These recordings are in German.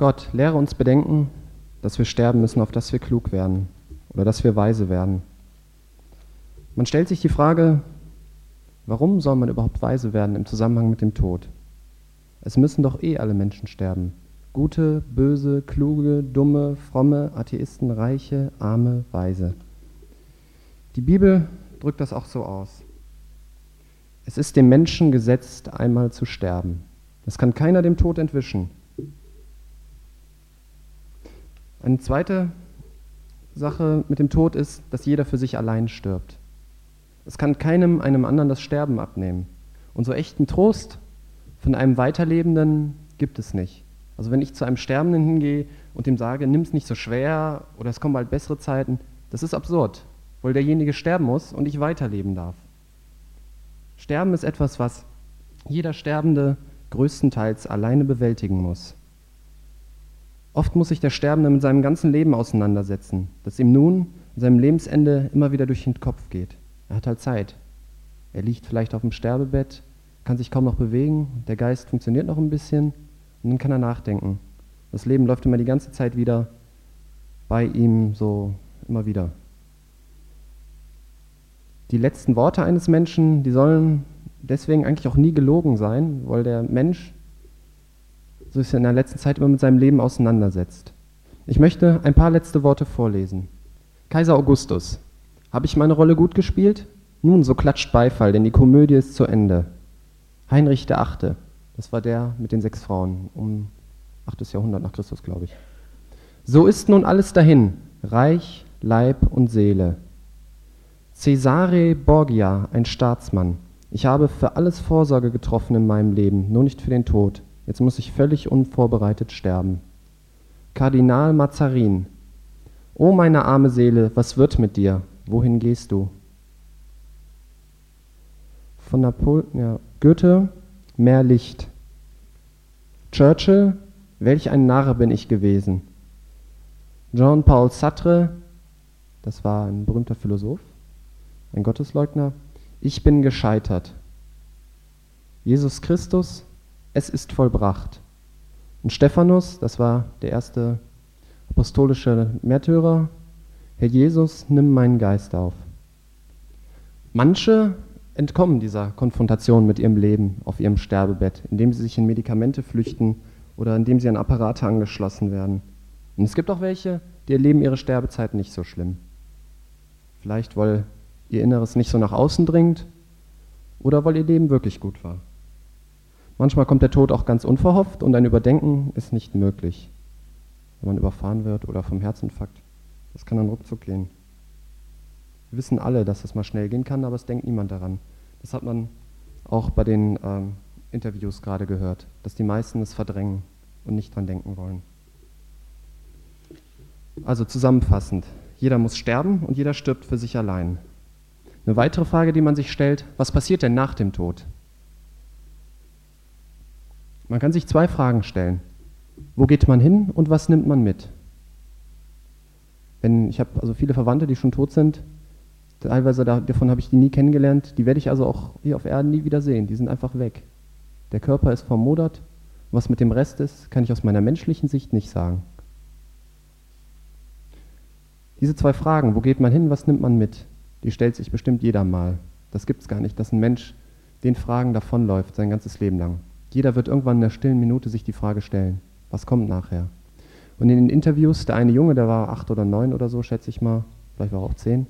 Gott, lehre uns bedenken, dass wir sterben müssen, auf dass wir klug werden oder dass wir weise werden. Man stellt sich die Frage, warum soll man überhaupt weise werden im Zusammenhang mit dem Tod? Es müssen doch eh alle Menschen sterben. Gute, böse, kluge, dumme, fromme, Atheisten, Reiche, Arme, Weise. Die Bibel drückt das auch so aus. Es ist dem Menschen gesetzt, einmal zu sterben. Das kann keiner dem Tod entwischen. Eine zweite Sache mit dem Tod ist, dass jeder für sich allein stirbt. Es kann keinem einem anderen das Sterben abnehmen. Und so echten Trost von einem Weiterlebenden gibt es nicht. Also wenn ich zu einem Sterbenden hingehe und ihm sage, nimm es nicht so schwer oder es kommen bald bessere Zeiten, das ist absurd, weil derjenige sterben muss und ich weiterleben darf. Sterben ist etwas, was jeder Sterbende größtenteils alleine bewältigen muss. Oft muss sich der Sterbende mit seinem ganzen Leben auseinandersetzen, das ihm nun an seinem Lebensende immer wieder durch den Kopf geht. Er hat halt Zeit. Er liegt vielleicht auf dem Sterbebett, kann sich kaum noch bewegen, der Geist funktioniert noch ein bisschen und dann kann er nachdenken. Das Leben läuft immer die ganze Zeit wieder bei ihm so immer wieder. Die letzten Worte eines Menschen, die sollen deswegen eigentlich auch nie gelogen sein, weil der Mensch so sich in der letzten Zeit immer mit seinem Leben auseinandersetzt. Ich möchte ein paar letzte Worte vorlesen. Kaiser Augustus. Habe ich meine Rolle gut gespielt? Nun, so klatscht Beifall, denn die Komödie ist zu Ende. Heinrich Achte. Das war der mit den sechs Frauen um 8. Jahrhundert nach Christus, glaube ich. So ist nun alles dahin, Reich, Leib und Seele. Cesare Borgia, ein Staatsmann. Ich habe für alles Vorsorge getroffen in meinem Leben, nur nicht für den Tod. Jetzt muss ich völlig unvorbereitet sterben. Kardinal Mazarin. O meine arme Seele, was wird mit dir? Wohin gehst du? Von Napol ja, Goethe, mehr Licht. Churchill, welch ein Narr bin ich gewesen. Jean-Paul Sartre, das war ein berühmter Philosoph, ein Gottesleugner, ich bin gescheitert. Jesus Christus, es ist vollbracht. Und Stephanus, das war der erste apostolische Märtyrer, Herr Jesus, nimm meinen Geist auf. Manche entkommen dieser Konfrontation mit ihrem Leben auf ihrem Sterbebett, indem sie sich in Medikamente flüchten oder indem sie an Apparate angeschlossen werden. Und es gibt auch welche, die erleben ihre Sterbezeit nicht so schlimm. Vielleicht, weil ihr Inneres nicht so nach außen dringt oder weil ihr Leben wirklich gut war. Manchmal kommt der Tod auch ganz unverhofft und ein Überdenken ist nicht möglich, wenn man überfahren wird oder vom Herzinfarkt. Das kann dann ruckzuck gehen. Wir wissen alle, dass das mal schnell gehen kann, aber es denkt niemand daran. Das hat man auch bei den ähm, Interviews gerade gehört, dass die meisten es verdrängen und nicht dran denken wollen. Also zusammenfassend, jeder muss sterben und jeder stirbt für sich allein. Eine weitere Frage, die man sich stellt, was passiert denn nach dem Tod? Man kann sich zwei Fragen stellen. Wo geht man hin und was nimmt man mit? Wenn, ich habe also viele Verwandte, die schon tot sind, teilweise davon habe ich die nie kennengelernt, die werde ich also auch hier auf Erden nie wieder sehen, die sind einfach weg. Der Körper ist vermodert, was mit dem Rest ist, kann ich aus meiner menschlichen Sicht nicht sagen. Diese zwei Fragen, wo geht man hin, was nimmt man mit, die stellt sich bestimmt jeder mal. Das gibt es gar nicht, dass ein Mensch den Fragen davonläuft sein ganzes Leben lang. Jeder wird irgendwann in der stillen Minute sich die Frage stellen, was kommt nachher? Und in den Interviews, der eine Junge, der war acht oder neun oder so, schätze ich mal, vielleicht war er auch zehn,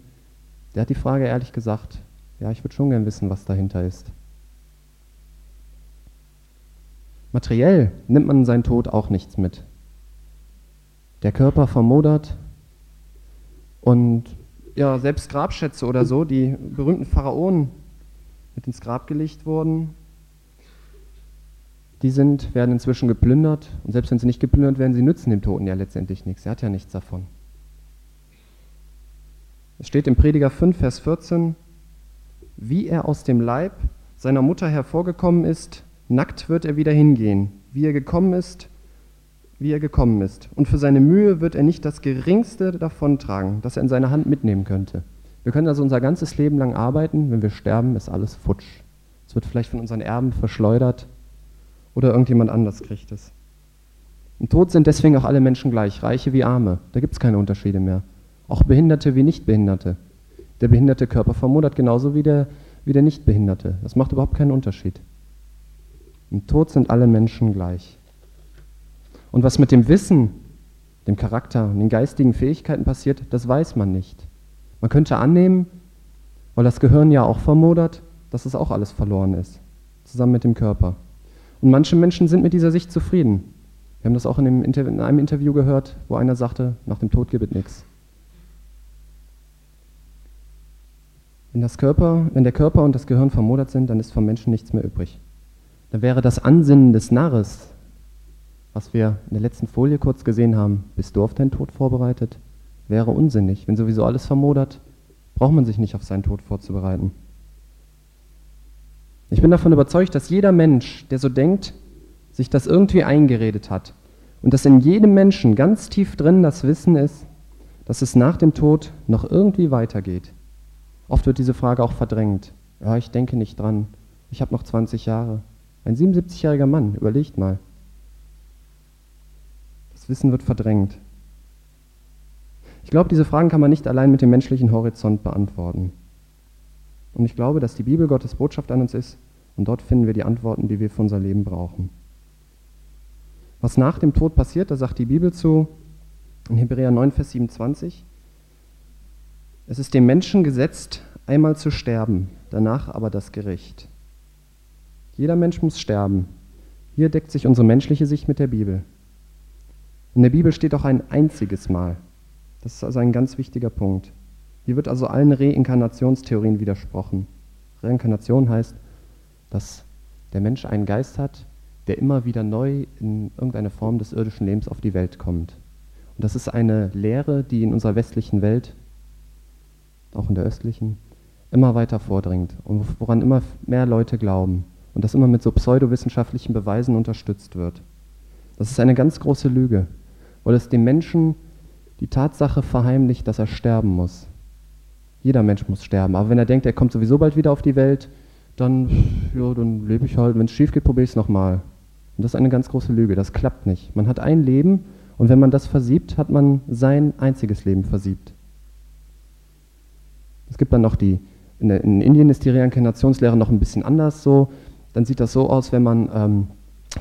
der hat die Frage ehrlich gesagt, ja, ich würde schon gern wissen, was dahinter ist. Materiell nimmt man in seinen Tod auch nichts mit. Der Körper vermodert und ja, selbst Grabschätze oder so, die berühmten Pharaonen mit ins Grab gelegt wurden, die sind, werden inzwischen geplündert und selbst wenn sie nicht geplündert werden, sie nützen dem Toten ja letztendlich nichts. Er hat ja nichts davon. Es steht im Prediger 5, Vers 14, wie er aus dem Leib seiner Mutter hervorgekommen ist, nackt wird er wieder hingehen, wie er gekommen ist, wie er gekommen ist. Und für seine Mühe wird er nicht das geringste davontragen, das er in seiner Hand mitnehmen könnte. Wir können also unser ganzes Leben lang arbeiten, wenn wir sterben, ist alles futsch. Es wird vielleicht von unseren Erben verschleudert oder irgendjemand anders kriegt es. Im Tod sind deswegen auch alle Menschen gleich, Reiche wie Arme. Da gibt es keine Unterschiede mehr. Auch Behinderte wie Nichtbehinderte. Der behinderte Körper vermodert genauso wie der, wie der Nichtbehinderte. Das macht überhaupt keinen Unterschied. Im Tod sind alle Menschen gleich. Und was mit dem Wissen, dem Charakter und den geistigen Fähigkeiten passiert, das weiß man nicht. Man könnte annehmen, weil das Gehirn ja auch vermodert, dass es auch alles verloren ist, zusammen mit dem Körper. Und manche Menschen sind mit dieser Sicht zufrieden. Wir haben das auch in einem, Interview, in einem Interview gehört, wo einer sagte, nach dem Tod gibt es nichts. Wenn, das Körper, wenn der Körper und das Gehirn vermodert sind, dann ist vom Menschen nichts mehr übrig. Dann wäre das Ansinnen des Narres, was wir in der letzten Folie kurz gesehen haben, bist du auf deinen Tod vorbereitet, wäre unsinnig. Wenn sowieso alles vermodert, braucht man sich nicht auf seinen Tod vorzubereiten. Ich bin davon überzeugt, dass jeder Mensch, der so denkt, sich das irgendwie eingeredet hat und dass in jedem Menschen ganz tief drin das Wissen ist, dass es nach dem Tod noch irgendwie weitergeht. Oft wird diese Frage auch verdrängt. Ja, ich denke nicht dran. Ich habe noch 20 Jahre. Ein 77-jähriger Mann, überlegt mal. Das Wissen wird verdrängt. Ich glaube, diese Fragen kann man nicht allein mit dem menschlichen Horizont beantworten. Und ich glaube, dass die Bibel Gottes Botschaft an uns ist und dort finden wir die Antworten, die wir für unser Leben brauchen. Was nach dem Tod passiert, da sagt die Bibel zu, in Hebräer 9, Vers 27, es ist dem Menschen gesetzt, einmal zu sterben, danach aber das Gericht. Jeder Mensch muss sterben. Hier deckt sich unsere menschliche Sicht mit der Bibel. In der Bibel steht auch ein einziges Mal. Das ist also ein ganz wichtiger Punkt. Hier wird also allen Reinkarnationstheorien widersprochen. Reinkarnation heißt, dass der Mensch einen Geist hat, der immer wieder neu in irgendeine Form des irdischen Lebens auf die Welt kommt. Und das ist eine Lehre, die in unserer westlichen Welt, auch in der östlichen, immer weiter vordringt und woran immer mehr Leute glauben und das immer mit so pseudowissenschaftlichen Beweisen unterstützt wird. Das ist eine ganz große Lüge, weil es dem Menschen die Tatsache verheimlicht, dass er sterben muss. Jeder Mensch muss sterben. Aber wenn er denkt, er kommt sowieso bald wieder auf die Welt, dann, ja, dann lebe ich halt. Wenn es schief geht, probiere ich es nochmal. Und das ist eine ganz große Lüge. Das klappt nicht. Man hat ein Leben und wenn man das versiebt, hat man sein einziges Leben versiebt. Es gibt dann noch die, in, in Indien ist die Reinkarnationslehre noch ein bisschen anders so. Dann sieht das so aus, wenn man, ähm,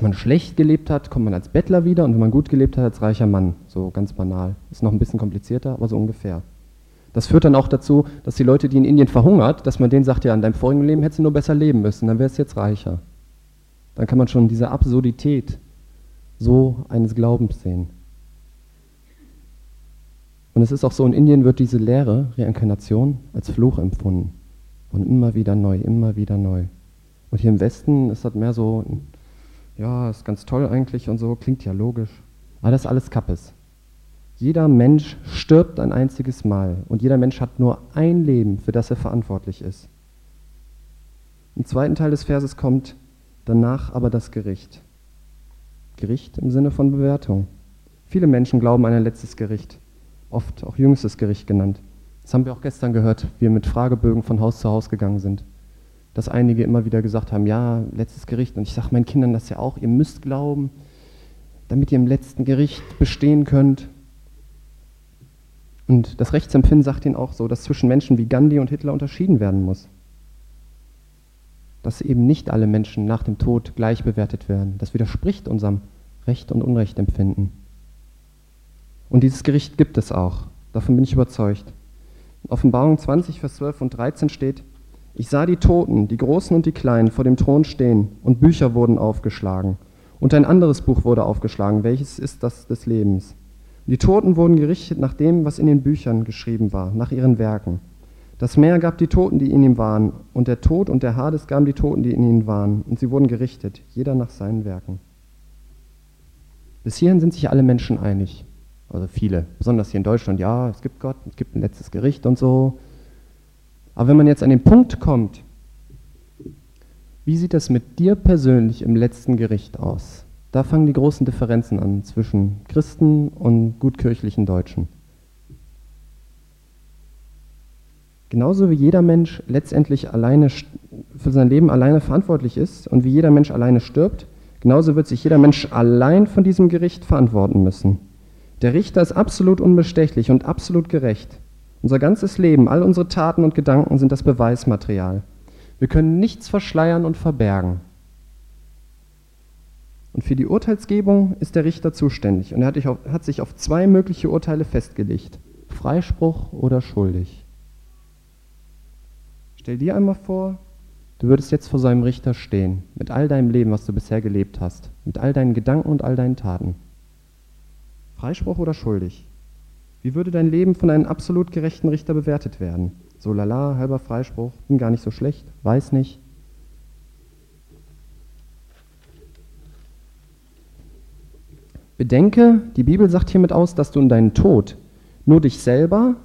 man schlecht gelebt hat, kommt man als Bettler wieder und wenn man gut gelebt hat, als reicher Mann. So ganz banal. Ist noch ein bisschen komplizierter, aber so ungefähr. Das führt dann auch dazu, dass die Leute, die in Indien verhungert, dass man denen sagt, ja, in deinem vorigen Leben hättest du nur besser leben müssen, dann wärst du jetzt reicher. Dann kann man schon diese Absurdität so eines Glaubens sehen. Und es ist auch so, in Indien wird diese Lehre, Reinkarnation, als Fluch empfunden. Und immer wieder neu, immer wieder neu. Und hier im Westen ist das mehr so, ja, ist ganz toll eigentlich und so, klingt ja logisch. Aber das ist alles Kappes. Jeder Mensch stirbt ein einziges Mal und jeder Mensch hat nur ein Leben, für das er verantwortlich ist. Im zweiten Teil des Verses kommt danach aber das Gericht. Gericht im Sinne von Bewertung. Viele Menschen glauben an ein letztes Gericht, oft auch jüngstes Gericht genannt. Das haben wir auch gestern gehört, wie wir mit Fragebögen von Haus zu Haus gegangen sind. Dass einige immer wieder gesagt haben, ja, letztes Gericht. Und ich sage meinen Kindern das ja auch, ihr müsst glauben, damit ihr im letzten Gericht bestehen könnt. Und das Rechtsempfinden sagt ihnen auch so, dass zwischen Menschen wie Gandhi und Hitler unterschieden werden muss. Dass eben nicht alle Menschen nach dem Tod gleich bewertet werden. Das widerspricht unserem Recht- und Unrechtempfinden. Und dieses Gericht gibt es auch. Davon bin ich überzeugt. In Offenbarung 20, Vers 12 und 13 steht, ich sah die Toten, die Großen und die Kleinen, vor dem Thron stehen, und Bücher wurden aufgeschlagen. Und ein anderes Buch wurde aufgeschlagen, welches ist das des Lebens. Die Toten wurden gerichtet nach dem, was in den Büchern geschrieben war, nach ihren Werken. Das Meer gab die Toten, die in ihm waren, und der Tod und der Hades gaben die Toten, die in ihnen waren, und sie wurden gerichtet, jeder nach seinen Werken. Bis hierhin sind sich alle Menschen einig, also viele, besonders hier in Deutschland, ja, es gibt Gott, es gibt ein letztes Gericht und so. Aber wenn man jetzt an den Punkt kommt, wie sieht das mit dir persönlich im letzten Gericht aus? Da fangen die großen Differenzen an zwischen Christen und gutkirchlichen Deutschen. Genauso wie jeder Mensch letztendlich alleine für sein Leben alleine verantwortlich ist und wie jeder Mensch alleine stirbt, genauso wird sich jeder Mensch allein von diesem Gericht verantworten müssen. Der Richter ist absolut unbestechlich und absolut gerecht. Unser ganzes Leben, all unsere Taten und Gedanken sind das Beweismaterial. Wir können nichts verschleiern und verbergen. Und für die Urteilsgebung ist der Richter zuständig und er hat sich auf zwei mögliche Urteile festgelegt. Freispruch oder schuldig. Stell dir einmal vor, du würdest jetzt vor seinem Richter stehen, mit all deinem Leben, was du bisher gelebt hast, mit all deinen Gedanken und all deinen Taten. Freispruch oder schuldig? Wie würde dein Leben von einem absolut gerechten Richter bewertet werden? So lala, halber Freispruch, bin gar nicht so schlecht, weiß nicht. Bedenke, die Bibel sagt hiermit aus, dass du in deinen Tod nur dich selber,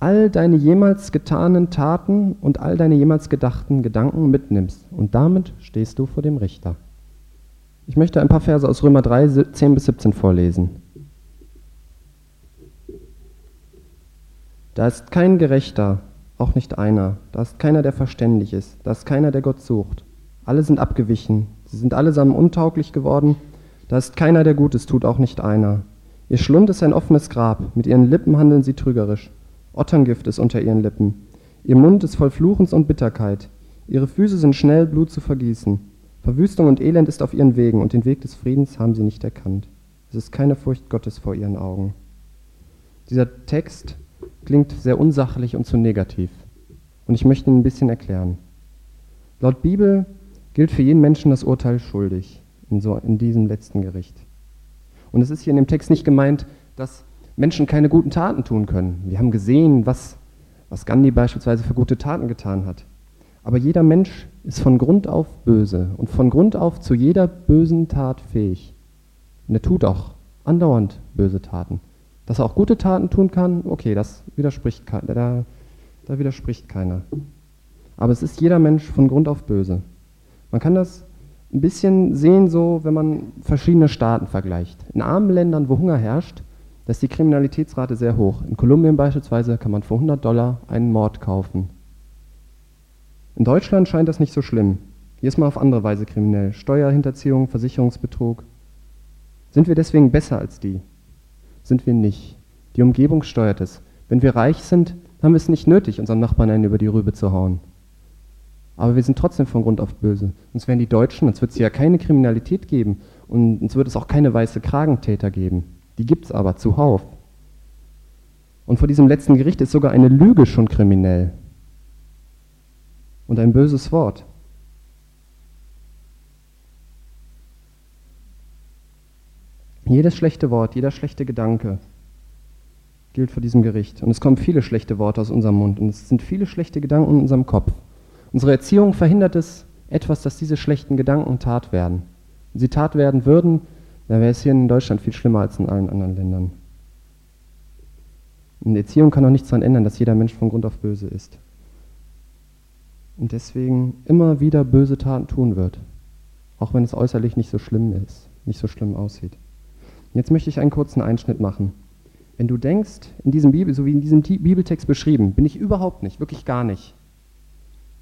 all deine jemals getanen Taten und all deine jemals gedachten Gedanken mitnimmst. Und damit stehst du vor dem Richter. Ich möchte ein paar Verse aus Römer 3, 10 bis 17 vorlesen. Da ist kein Gerechter, auch nicht einer. Da ist keiner, der verständig ist. Da ist keiner, der Gott sucht. Alle sind abgewichen. Sie sind allesamt untauglich geworden. Da ist keiner, der Gutes tut, auch nicht einer. Ihr Schlund ist ein offenes Grab. Mit ihren Lippen handeln sie trügerisch. Otterngift ist unter ihren Lippen. Ihr Mund ist voll Fluchens und Bitterkeit. Ihre Füße sind schnell, Blut zu vergießen. Verwüstung und Elend ist auf ihren Wegen, und den Weg des Friedens haben sie nicht erkannt. Es ist keine Furcht Gottes vor ihren Augen. Dieser Text klingt sehr unsachlich und zu negativ. Und ich möchte ihn ein bisschen erklären. Laut Bibel gilt für jeden Menschen das Urteil schuldig in, so, in diesem letzten Gericht. Und es ist hier in dem Text nicht gemeint, dass Menschen keine guten Taten tun können. Wir haben gesehen, was, was Gandhi beispielsweise für gute Taten getan hat. Aber jeder Mensch ist von Grund auf böse und von Grund auf zu jeder bösen Tat fähig. Und er tut auch andauernd böse Taten. Dass er auch gute Taten tun kann, okay, das widerspricht, da, da widerspricht keiner. Aber es ist jeder Mensch von Grund auf böse. Man kann das ein bisschen sehen, so wenn man verschiedene Staaten vergleicht. In armen Ländern, wo Hunger herrscht, da ist die Kriminalitätsrate sehr hoch. In Kolumbien beispielsweise kann man für 100 Dollar einen Mord kaufen. In Deutschland scheint das nicht so schlimm. Hier ist man auf andere Weise kriminell. Steuerhinterziehung, Versicherungsbetrug. Sind wir deswegen besser als die? sind wir nicht. Die Umgebung steuert es. Wenn wir reich sind, haben wir es nicht nötig, unseren Nachbarn einen über die Rübe zu hauen. Aber wir sind trotzdem von Grund auf böse. Uns wären die Deutschen, uns wird es ja keine Kriminalität geben und uns wird es auch keine weiße Kragentäter geben. Die gibt es aber zuhauf. Und vor diesem letzten Gericht ist sogar eine Lüge schon kriminell. Und ein böses Wort. Jedes schlechte Wort, jeder schlechte Gedanke gilt vor diesem Gericht. Und es kommen viele schlechte Worte aus unserem Mund und es sind viele schlechte Gedanken in unserem Kopf. Unsere Erziehung verhindert es etwas, dass diese schlechten Gedanken Tat werden. Wenn sie Tat werden würden, dann wäre es hier in Deutschland viel schlimmer als in allen anderen Ländern. Und Erziehung kann auch nichts daran ändern, dass jeder Mensch von Grund auf böse ist. Und deswegen immer wieder böse Taten tun wird. Auch wenn es äußerlich nicht so schlimm ist, nicht so schlimm aussieht. Jetzt möchte ich einen kurzen Einschnitt machen. Wenn du denkst, in diesem Bibel, so wie in diesem Bibeltext beschrieben, bin ich überhaupt nicht, wirklich gar nicht,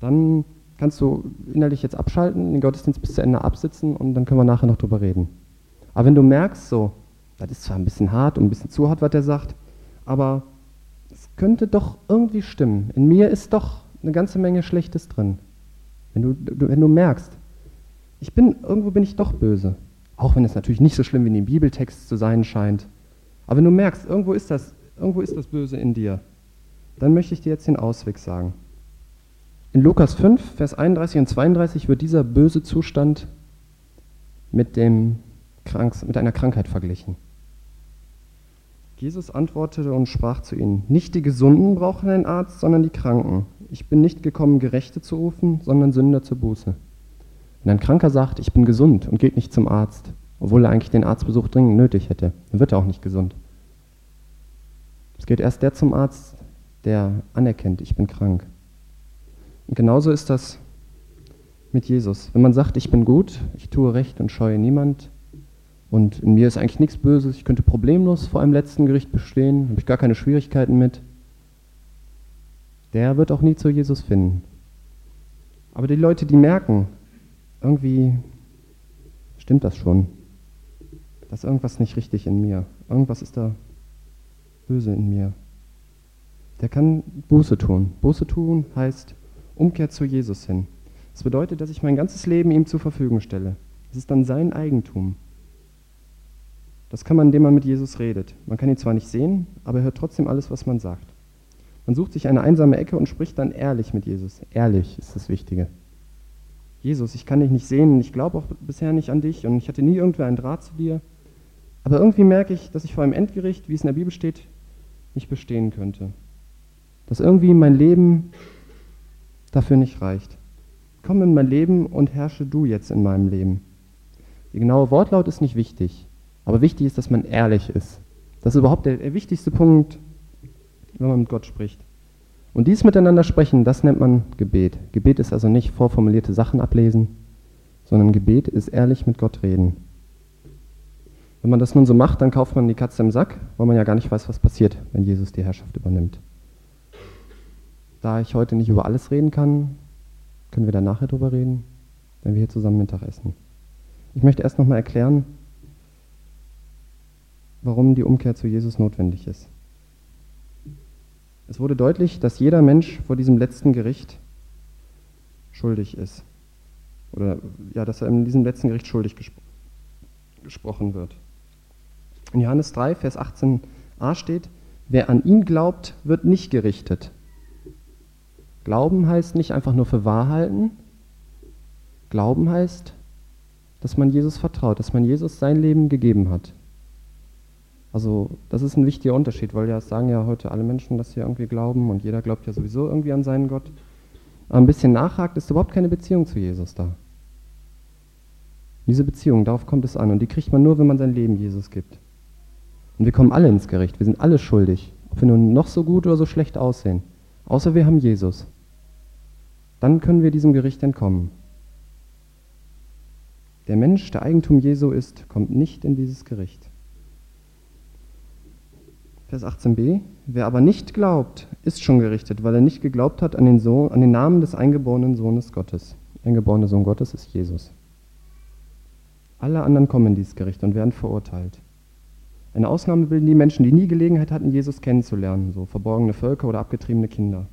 dann kannst du innerlich jetzt abschalten, den Gottesdienst bis zu Ende absitzen und dann können wir nachher noch drüber reden. Aber wenn du merkst, so, das ist zwar ein bisschen hart und ein bisschen zu hart, was er sagt, aber es könnte doch irgendwie stimmen. In mir ist doch eine ganze Menge Schlechtes drin. Wenn du, wenn du merkst, ich bin, irgendwo bin ich doch böse. Auch wenn es natürlich nicht so schlimm wie in dem Bibeltext zu sein scheint. Aber wenn du merkst, irgendwo ist das, irgendwo ist das Böse in dir, dann möchte ich dir jetzt den Ausweg sagen. In Lukas 5, Vers 31 und 32 wird dieser böse Zustand mit, dem Kranks, mit einer Krankheit verglichen. Jesus antwortete und sprach zu ihnen, nicht die Gesunden brauchen einen Arzt, sondern die Kranken. Ich bin nicht gekommen, Gerechte zu rufen, sondern Sünder zur Buße. Wenn ein Kranker sagt, ich bin gesund und geht nicht zum Arzt, obwohl er eigentlich den Arztbesuch dringend nötig hätte, dann wird er auch nicht gesund. Es geht erst der zum Arzt, der anerkennt, ich bin krank. Genauso ist das mit Jesus. Wenn man sagt, ich bin gut, ich tue recht und scheue niemand und in mir ist eigentlich nichts Böses, ich könnte problemlos vor einem letzten Gericht bestehen, habe ich gar keine Schwierigkeiten mit, der wird auch nie zu Jesus finden. Aber die Leute, die merken, irgendwie stimmt das schon. Da ist irgendwas nicht richtig in mir. Irgendwas ist da böse in mir. Der kann Buße tun. Buße tun heißt Umkehr zu Jesus hin. Das bedeutet, dass ich mein ganzes Leben ihm zur Verfügung stelle. Es ist dann sein Eigentum. Das kann man, indem man mit Jesus redet. Man kann ihn zwar nicht sehen, aber er hört trotzdem alles, was man sagt. Man sucht sich eine einsame Ecke und spricht dann ehrlich mit Jesus. Ehrlich ist das Wichtige. Jesus, ich kann dich nicht sehen und ich glaube auch bisher nicht an dich und ich hatte nie irgendwer einen Draht zu dir. Aber irgendwie merke ich, dass ich vor einem Endgericht, wie es in der Bibel steht, nicht bestehen könnte. Dass irgendwie mein Leben dafür nicht reicht. Komm in mein Leben und herrsche du jetzt in meinem Leben. Die genaue Wortlaut ist nicht wichtig. Aber wichtig ist, dass man ehrlich ist. Das ist überhaupt der, der wichtigste Punkt, wenn man mit Gott spricht. Und dies miteinander sprechen, das nennt man Gebet. Gebet ist also nicht vorformulierte Sachen ablesen, sondern Gebet ist ehrlich mit Gott reden. Wenn man das nun so macht, dann kauft man die Katze im Sack, weil man ja gar nicht weiß, was passiert, wenn Jesus die Herrschaft übernimmt. Da ich heute nicht über alles reden kann, können wir dann nachher drüber reden, wenn wir hier zusammen Mittag essen. Ich möchte erst nochmal erklären, warum die Umkehr zu Jesus notwendig ist. Es wurde deutlich, dass jeder Mensch vor diesem letzten Gericht schuldig ist. Oder ja, dass er in diesem letzten Gericht schuldig gespro gesprochen wird. In Johannes 3, Vers 18a steht, wer an ihn glaubt, wird nicht gerichtet. Glauben heißt nicht einfach nur für wahr halten. Glauben heißt, dass man Jesus vertraut, dass man Jesus sein Leben gegeben hat. Also das ist ein wichtiger Unterschied, weil ja sagen ja heute alle Menschen, dass sie irgendwie glauben und jeder glaubt ja sowieso irgendwie an seinen Gott. Aber ein bisschen nachhakt, ist überhaupt keine Beziehung zu Jesus da. Diese Beziehung, darauf kommt es an und die kriegt man nur, wenn man sein Leben Jesus gibt. Und wir kommen alle ins Gericht, wir sind alle schuldig, ob wir nun noch so gut oder so schlecht aussehen, außer wir haben Jesus. Dann können wir diesem Gericht entkommen. Der Mensch, der Eigentum Jesu ist, kommt nicht in dieses Gericht. Vers 18b, wer aber nicht glaubt, ist schon gerichtet, weil er nicht geglaubt hat an den, Sohn, an den Namen des eingeborenen Sohnes Gottes. Eingeborene Sohn Gottes ist Jesus. Alle anderen kommen in dieses Gericht und werden verurteilt. Eine Ausnahme bilden die Menschen, die nie Gelegenheit hatten, Jesus kennenzulernen, so verborgene Völker oder abgetriebene Kinder.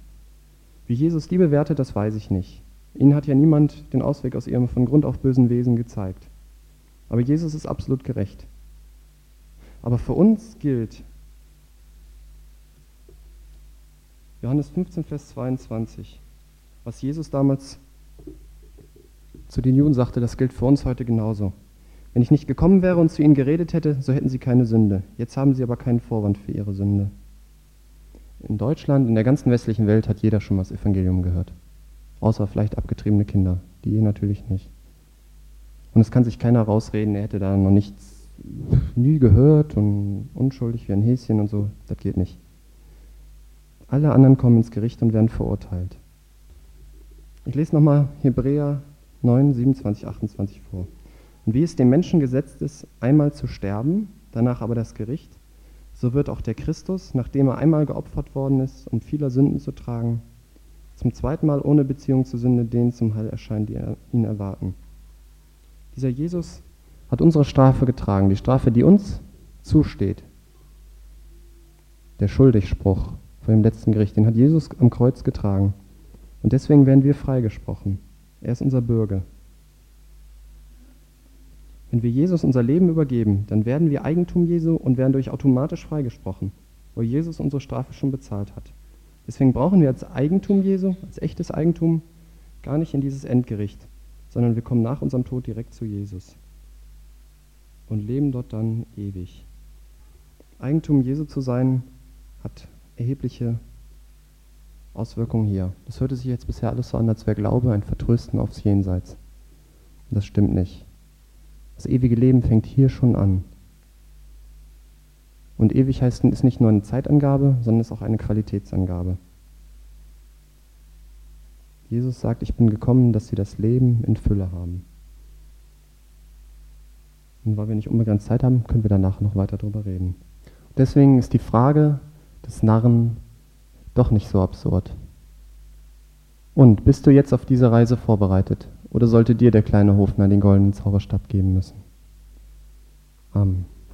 Wie Jesus die bewertet, das weiß ich nicht. Ihnen hat ja niemand den Ausweg aus ihrem von Grund auf bösen Wesen gezeigt. Aber Jesus ist absolut gerecht. Aber für uns gilt, Johannes 15, Vers 22. Was Jesus damals zu den Juden sagte, das gilt für uns heute genauso. Wenn ich nicht gekommen wäre und zu ihnen geredet hätte, so hätten sie keine Sünde. Jetzt haben sie aber keinen Vorwand für ihre Sünde. In Deutschland, in der ganzen westlichen Welt hat jeder schon mal das Evangelium gehört. Außer vielleicht abgetriebene Kinder. Die natürlich nicht. Und es kann sich keiner rausreden, er hätte da noch nichts nie gehört und unschuldig wie ein Häschen und so. Das geht nicht. Alle anderen kommen ins Gericht und werden verurteilt. Ich lese nochmal Hebräer 9, 27, 28 vor. Und wie es dem Menschen gesetzt ist, einmal zu sterben, danach aber das Gericht, so wird auch der Christus, nachdem er einmal geopfert worden ist, um vieler Sünden zu tragen, zum zweiten Mal ohne Beziehung zur Sünde denen zum Heil erscheinen, die ihn erwarten. Dieser Jesus hat unsere Strafe getragen, die Strafe, die uns zusteht. Der Schuldigspruch, vor dem letzten Gericht. Den hat Jesus am Kreuz getragen. Und deswegen werden wir freigesprochen. Er ist unser Bürger. Wenn wir Jesus unser Leben übergeben, dann werden wir Eigentum Jesu und werden durch automatisch freigesprochen, weil Jesus unsere Strafe schon bezahlt hat. Deswegen brauchen wir als Eigentum Jesu, als echtes Eigentum, gar nicht in dieses Endgericht, sondern wir kommen nach unserem Tod direkt zu Jesus und leben dort dann ewig. Eigentum Jesu zu sein, hat erhebliche Auswirkungen hier. Das hörte sich jetzt bisher alles so an, als wäre Glaube ein Vertrösten aufs Jenseits. Das stimmt nicht. Das ewige Leben fängt hier schon an. Und ewig heißt ist nicht nur eine Zeitangabe, sondern ist auch eine Qualitätsangabe. Jesus sagt, ich bin gekommen, dass sie das Leben in Fülle haben. Und weil wir nicht unbegrenzt Zeit haben, können wir danach noch weiter darüber reden. Deswegen ist die Frage, des Narren doch nicht so absurd. Und bist du jetzt auf diese Reise vorbereitet? Oder sollte dir der kleine Hofner den goldenen Zauberstab geben müssen? Amen.